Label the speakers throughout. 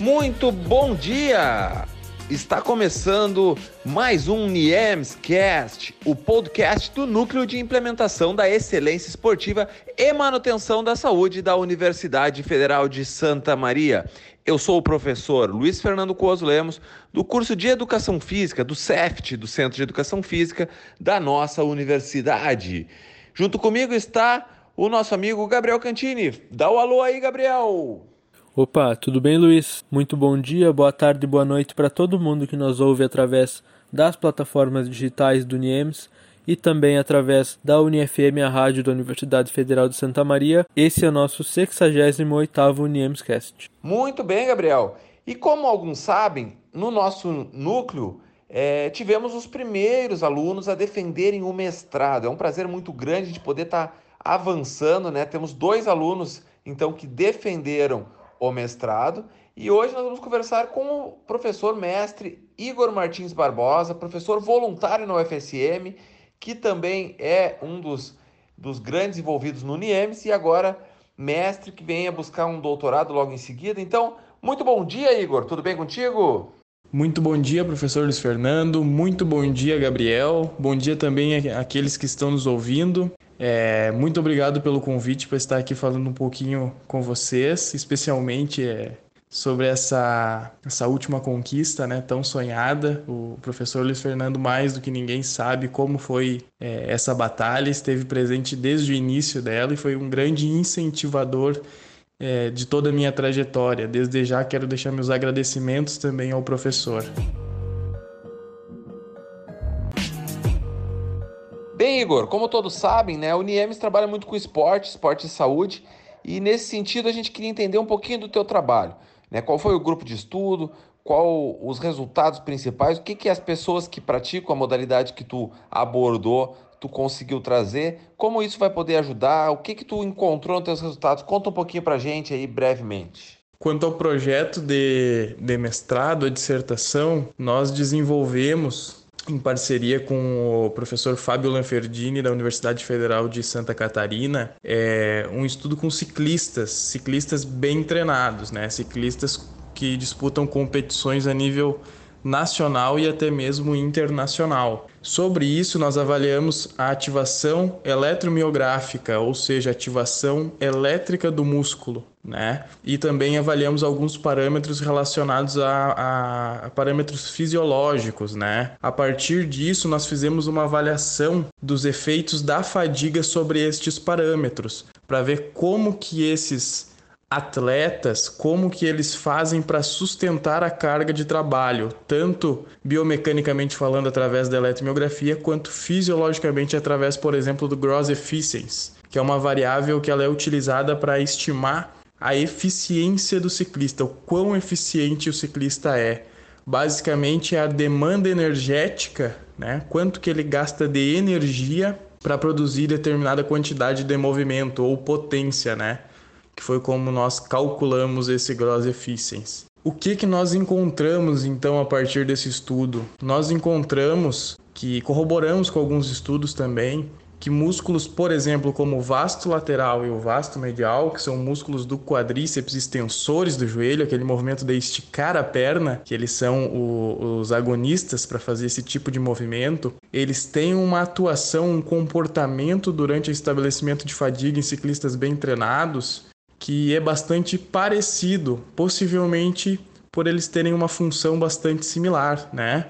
Speaker 1: Muito bom dia! Está começando mais um NIEMS Cast, o podcast do Núcleo de Implementação da Excelência Esportiva e Manutenção da Saúde da Universidade Federal de Santa Maria. Eu sou o professor Luiz Fernando Coso Lemos, do curso de Educação Física, do CEFT, do Centro de Educação Física da nossa universidade. Junto comigo está o nosso amigo Gabriel Cantini. Dá o alô aí, Gabriel!
Speaker 2: Opa, tudo bem, Luiz? Muito bom dia, boa tarde, boa noite para todo mundo que nos ouve através das plataformas digitais do NIEMS e também através da UniFM, a rádio da Universidade Federal de Santa Maria. Esse é o nosso 68º NIEMScast.
Speaker 1: Muito bem, Gabriel. E como alguns sabem, no nosso núcleo é, tivemos os primeiros alunos a defenderem o mestrado. É um prazer muito grande de poder estar tá avançando, né? Temos dois alunos, então, que defenderam o mestrado. E hoje nós vamos conversar com o professor mestre Igor Martins Barbosa, professor voluntário na UFSM, que também é um dos, dos grandes envolvidos no NIEMS e agora mestre que vem a buscar um doutorado logo em seguida. Então, muito bom dia, Igor. Tudo bem contigo?
Speaker 3: Muito bom dia, professor Luiz Fernando. Muito bom dia, Gabriel. Bom dia também àqueles que estão nos ouvindo. É, muito obrigado pelo convite para estar aqui falando um pouquinho com vocês, especialmente é, sobre essa, essa última conquista né, tão sonhada. O professor Luiz Fernando, mais do que ninguém, sabe como foi é, essa batalha, esteve presente desde o início dela e foi um grande incentivador é, de toda a minha trajetória. Desde já quero deixar meus agradecimentos também ao professor.
Speaker 1: Bem, Igor, como todos sabem, né, o Niemes trabalha muito com esporte, esporte e saúde, e nesse sentido a gente queria entender um pouquinho do teu trabalho. Né? Qual foi o grupo de estudo, qual os resultados principais, o que, que as pessoas que praticam a modalidade que tu abordou, tu conseguiu trazer, como isso vai poder ajudar, o que, que tu encontrou nos teus resultados. Conta um pouquinho pra gente aí brevemente.
Speaker 3: Quanto ao projeto de, de mestrado, a dissertação, nós desenvolvemos em parceria com o professor Fábio Lanferdini, da Universidade Federal de Santa Catarina, é um estudo com ciclistas, ciclistas bem treinados, né? ciclistas que disputam competições a nível nacional e até mesmo internacional. Sobre isso, nós avaliamos a ativação eletromiográfica, ou seja, ativação elétrica do músculo, né? E também avaliamos alguns parâmetros relacionados a, a, parâmetros fisiológicos, né? A partir disso, nós fizemos uma avaliação dos efeitos da fadiga sobre estes parâmetros, para ver como que esses atletas, como que eles fazem para sustentar a carga de trabalho, tanto biomecanicamente falando através da eletromiografia, quanto fisiologicamente através, por exemplo, do gross efficiency, que é uma variável que ela é utilizada para estimar a eficiência do ciclista, o quão eficiente o ciclista é. Basicamente é a demanda energética, né? Quanto que ele gasta de energia para produzir determinada quantidade de movimento ou potência, né? Que foi como nós calculamos esse gross efficiency. O que, que nós encontramos então a partir desse estudo? Nós encontramos que corroboramos com alguns estudos também que músculos, por exemplo, como o vasto lateral e o vasto medial, que são músculos do quadríceps extensores do joelho, aquele movimento de esticar a perna, que eles são o, os agonistas para fazer esse tipo de movimento, eles têm uma atuação, um comportamento durante o estabelecimento de fadiga em ciclistas bem treinados que é bastante parecido, possivelmente por eles terem uma função bastante similar, né?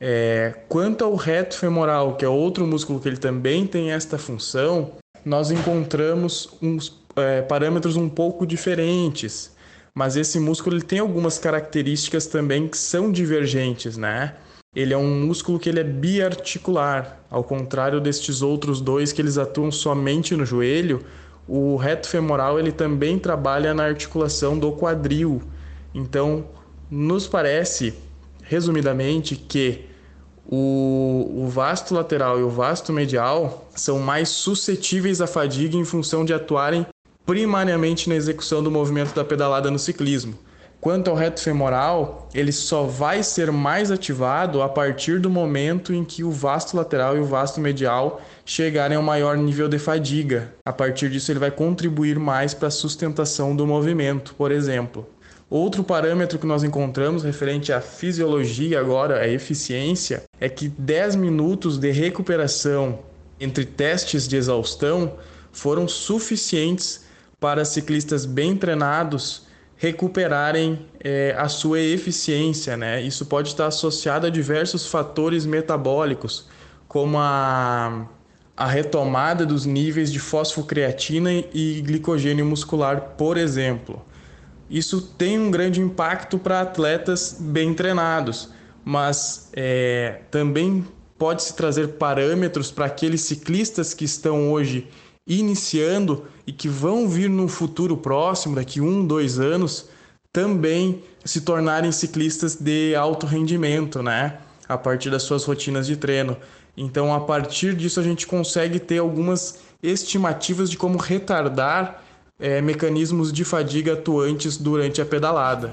Speaker 3: É, quanto ao reto femoral, que é outro músculo que ele também tem esta função, nós encontramos uns é, parâmetros um pouco diferentes, mas esse músculo ele tem algumas características também que são divergentes, né? Ele é um músculo que ele é biarticular, ao contrário destes outros dois que eles atuam somente no joelho, o reto femoral ele também trabalha na articulação do quadril. Então, nos parece, resumidamente, que o, o vasto lateral e o vasto medial são mais suscetíveis à fadiga em função de atuarem primariamente na execução do movimento da pedalada no ciclismo. Quanto ao reto femoral, ele só vai ser mais ativado a partir do momento em que o vasto lateral e o vasto medial chegarem ao maior nível de fadiga. A partir disso, ele vai contribuir mais para a sustentação do movimento, por exemplo. Outro parâmetro que nós encontramos referente à fisiologia, agora a eficiência, é que 10 minutos de recuperação entre testes de exaustão foram suficientes para ciclistas bem treinados recuperarem é, a sua eficiência. Né? Isso pode estar associado a diversos fatores metabólicos, como a, a retomada dos níveis de fosfocreatina e glicogênio muscular, por exemplo. Isso tem um grande impacto para atletas bem treinados, mas é, também pode-se trazer parâmetros para aqueles ciclistas que estão hoje iniciando e que vão vir no futuro próximo, daqui um, dois anos, também se tornarem ciclistas de alto rendimento, né? A partir das suas rotinas de treino. Então, a partir disso, a gente consegue ter algumas estimativas de como retardar é, mecanismos de fadiga atuantes durante a pedalada.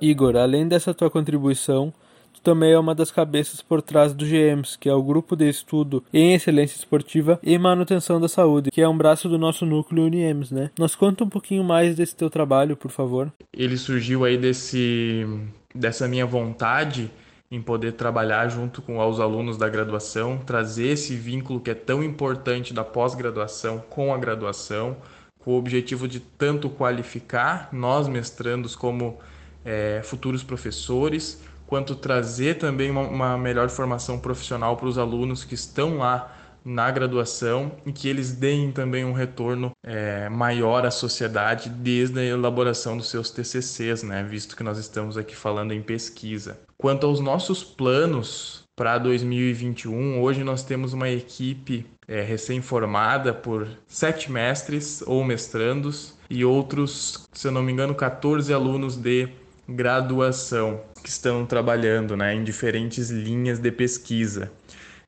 Speaker 2: Igor, além dessa tua contribuição, também é uma das cabeças por trás do GEMS, que é o Grupo de Estudo em Excelência Esportiva e Manutenção da Saúde, que é um braço do nosso núcleo UNIEMS, né? Nos conta um pouquinho mais desse teu trabalho, por favor.
Speaker 3: Ele surgiu aí desse dessa minha vontade em poder trabalhar junto com os alunos da graduação, trazer esse vínculo que é tão importante da pós-graduação com a graduação, com o objetivo de tanto qualificar nós mestrandos como é, futuros professores, quanto trazer também uma, uma melhor formação profissional para os alunos que estão lá na graduação e que eles deem também um retorno é, maior à sociedade desde a elaboração dos seus TCCs, né? Visto que nós estamos aqui falando em pesquisa. Quanto aos nossos planos para 2021, hoje nós temos uma equipe é, recém-formada por sete mestres ou mestrandos e outros, se eu não me engano, 14 alunos de graduação que estão trabalhando né, em diferentes linhas de pesquisa,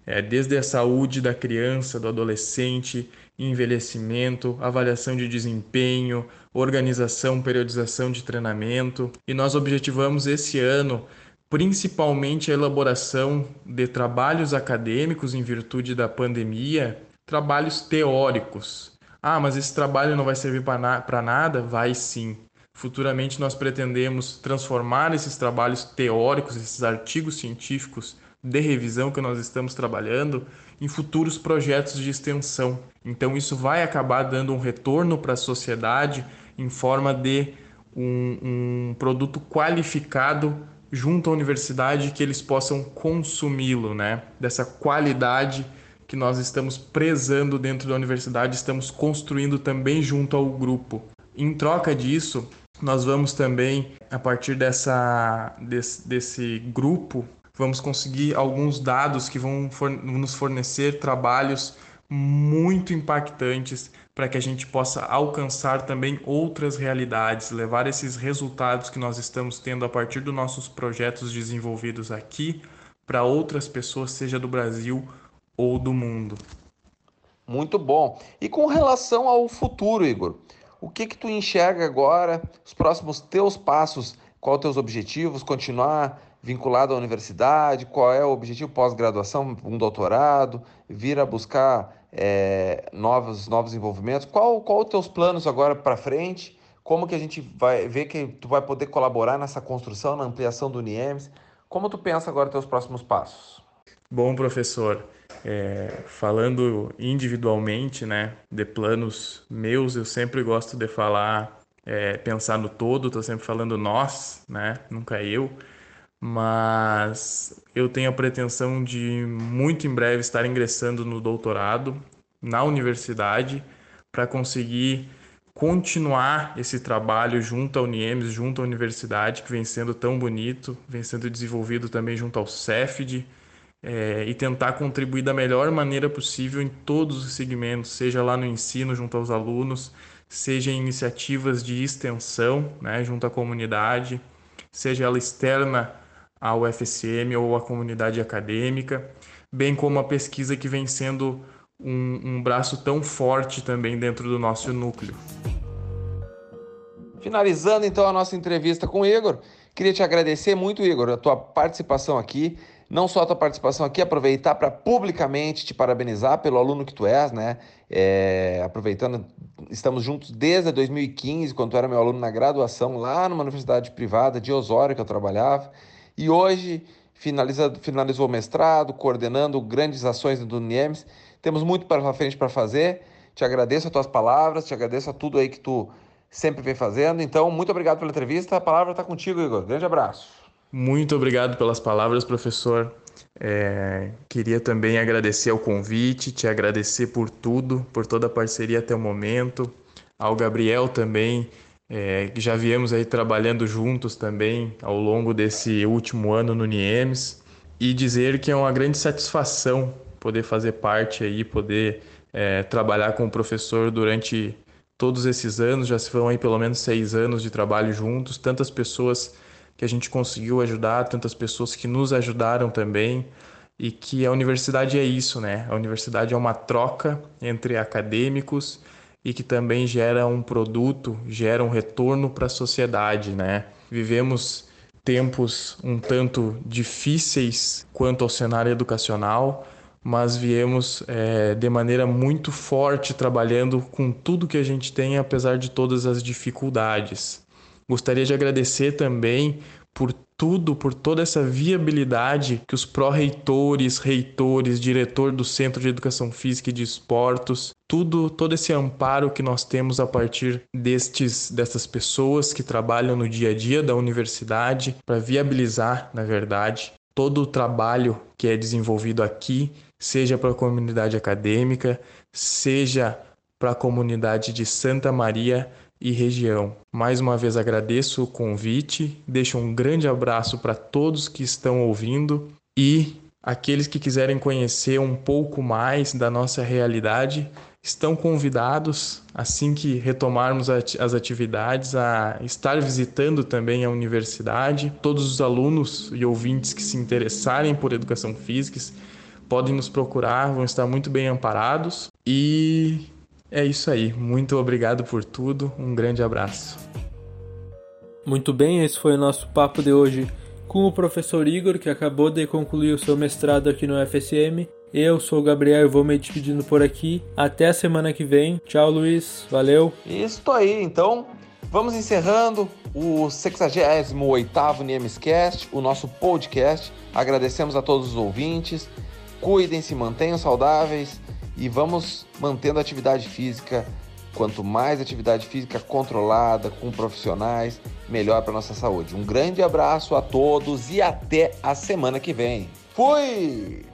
Speaker 3: é, desde a saúde da criança, do adolescente, envelhecimento, avaliação de desempenho, organização, periodização de treinamento. E nós objetivamos esse ano principalmente a elaboração de trabalhos acadêmicos em virtude da pandemia, trabalhos teóricos. Ah, mas esse trabalho não vai servir para na nada? Vai sim. Futuramente nós pretendemos transformar esses trabalhos teóricos, esses artigos científicos de revisão que nós estamos trabalhando em futuros projetos de extensão. Então isso vai acabar dando um retorno para a sociedade em forma de um, um produto qualificado junto à universidade que eles possam consumi-lo, né? Dessa qualidade que nós estamos prezando dentro da universidade, estamos construindo também junto ao grupo. Em troca disso, nós vamos também, a partir dessa, desse, desse grupo, vamos conseguir alguns dados que vão for, nos fornecer trabalhos muito impactantes para que a gente possa alcançar também outras realidades, levar esses resultados que nós estamos tendo a partir dos nossos projetos desenvolvidos aqui para outras pessoas, seja do Brasil ou do mundo.
Speaker 1: Muito bom. E com relação ao futuro, Igor, o que que tu enxerga agora, os próximos teus passos, quais os teus objetivos, continuar vinculado à universidade, qual é o objetivo? Pós-graduação, um doutorado, vir a buscar é, novos, novos envolvimentos, qual, qual os teus planos agora para frente, como que a gente vai ver que tu vai poder colaborar nessa construção, na ampliação do UNIEMS, como tu pensa agora teus próximos passos?
Speaker 3: Bom, professor, é, falando individualmente, né, de planos meus, eu sempre gosto de falar, é, pensar no todo, estou sempre falando nós, né, nunca eu, mas eu tenho a pretensão de muito em breve estar ingressando no doutorado na universidade para conseguir continuar esse trabalho junto à Uniems, junto à universidade, que vem sendo tão bonito, vem sendo desenvolvido também junto ao CEFD, é, e tentar contribuir da melhor maneira possível em todos os segmentos, seja lá no ensino junto aos alunos, seja em iniciativas de extensão né, junto à comunidade, seja ela externa ao FSM ou à comunidade acadêmica, bem como a pesquisa que vem sendo um, um braço tão forte também dentro do nosso núcleo.
Speaker 1: Finalizando então a nossa entrevista com o Igor, queria te agradecer muito, Igor, a tua participação aqui não só a tua participação aqui, aproveitar para publicamente te parabenizar pelo aluno que tu és, né? É, aproveitando, estamos juntos desde 2015, quando tu era meu aluno na graduação, lá numa universidade privada de Osório que eu trabalhava, e hoje finaliza, finalizou o mestrado, coordenando grandes ações do NIEMS. Temos muito para frente para fazer. Te agradeço as tuas palavras, te agradeço a tudo aí que tu sempre vem fazendo. Então, muito obrigado pela entrevista. A palavra está contigo, Igor. Grande abraço.
Speaker 3: Muito obrigado pelas palavras, professor. É, queria também agradecer ao convite, te agradecer por tudo, por toda a parceria até o momento. Ao Gabriel também, é, que já viemos aí trabalhando juntos também ao longo desse último ano no NIEMS. E dizer que é uma grande satisfação poder fazer parte aí, poder é, trabalhar com o professor durante todos esses anos. Já se vão aí pelo menos seis anos de trabalho juntos, tantas pessoas que a gente conseguiu ajudar, tantas pessoas que nos ajudaram também, e que a universidade é isso, né? A universidade é uma troca entre acadêmicos e que também gera um produto, gera um retorno para a sociedade, né? Vivemos tempos um tanto difíceis quanto ao cenário educacional, mas viemos é, de maneira muito forte trabalhando com tudo que a gente tem, apesar de todas as dificuldades. Gostaria de agradecer também por tudo, por toda essa viabilidade que os pró-reitores, reitores, diretor do Centro de Educação Física e de Esportos, tudo, todo esse amparo que nós temos a partir destes dessas pessoas que trabalham no dia a dia da universidade para viabilizar, na verdade, todo o trabalho que é desenvolvido aqui, seja para a comunidade acadêmica, seja para a comunidade de Santa Maria e região. Mais uma vez agradeço o convite, deixo um grande abraço para todos que estão ouvindo e aqueles que quiserem conhecer um pouco mais da nossa realidade estão convidados, assim que retomarmos as atividades, a estar visitando também a universidade. Todos os alunos e ouvintes que se interessarem por educação física podem nos procurar, vão estar muito bem amparados e é isso aí. Muito obrigado por tudo. Um grande abraço.
Speaker 2: Muito bem, esse foi o nosso papo de hoje com o professor Igor, que acabou de concluir o seu mestrado aqui no FSM. Eu sou o Gabriel e vou me despedindo por aqui. Até a semana que vem. Tchau, Luiz. Valeu.
Speaker 1: Isso aí, então. Vamos encerrando o 68º Niemescast, o nosso podcast. Agradecemos a todos os ouvintes. Cuidem-se, mantenham saudáveis e vamos mantendo a atividade física. Quanto mais atividade física controlada, com profissionais, melhor para nossa saúde. Um grande abraço a todos e até a semana que vem. Fui!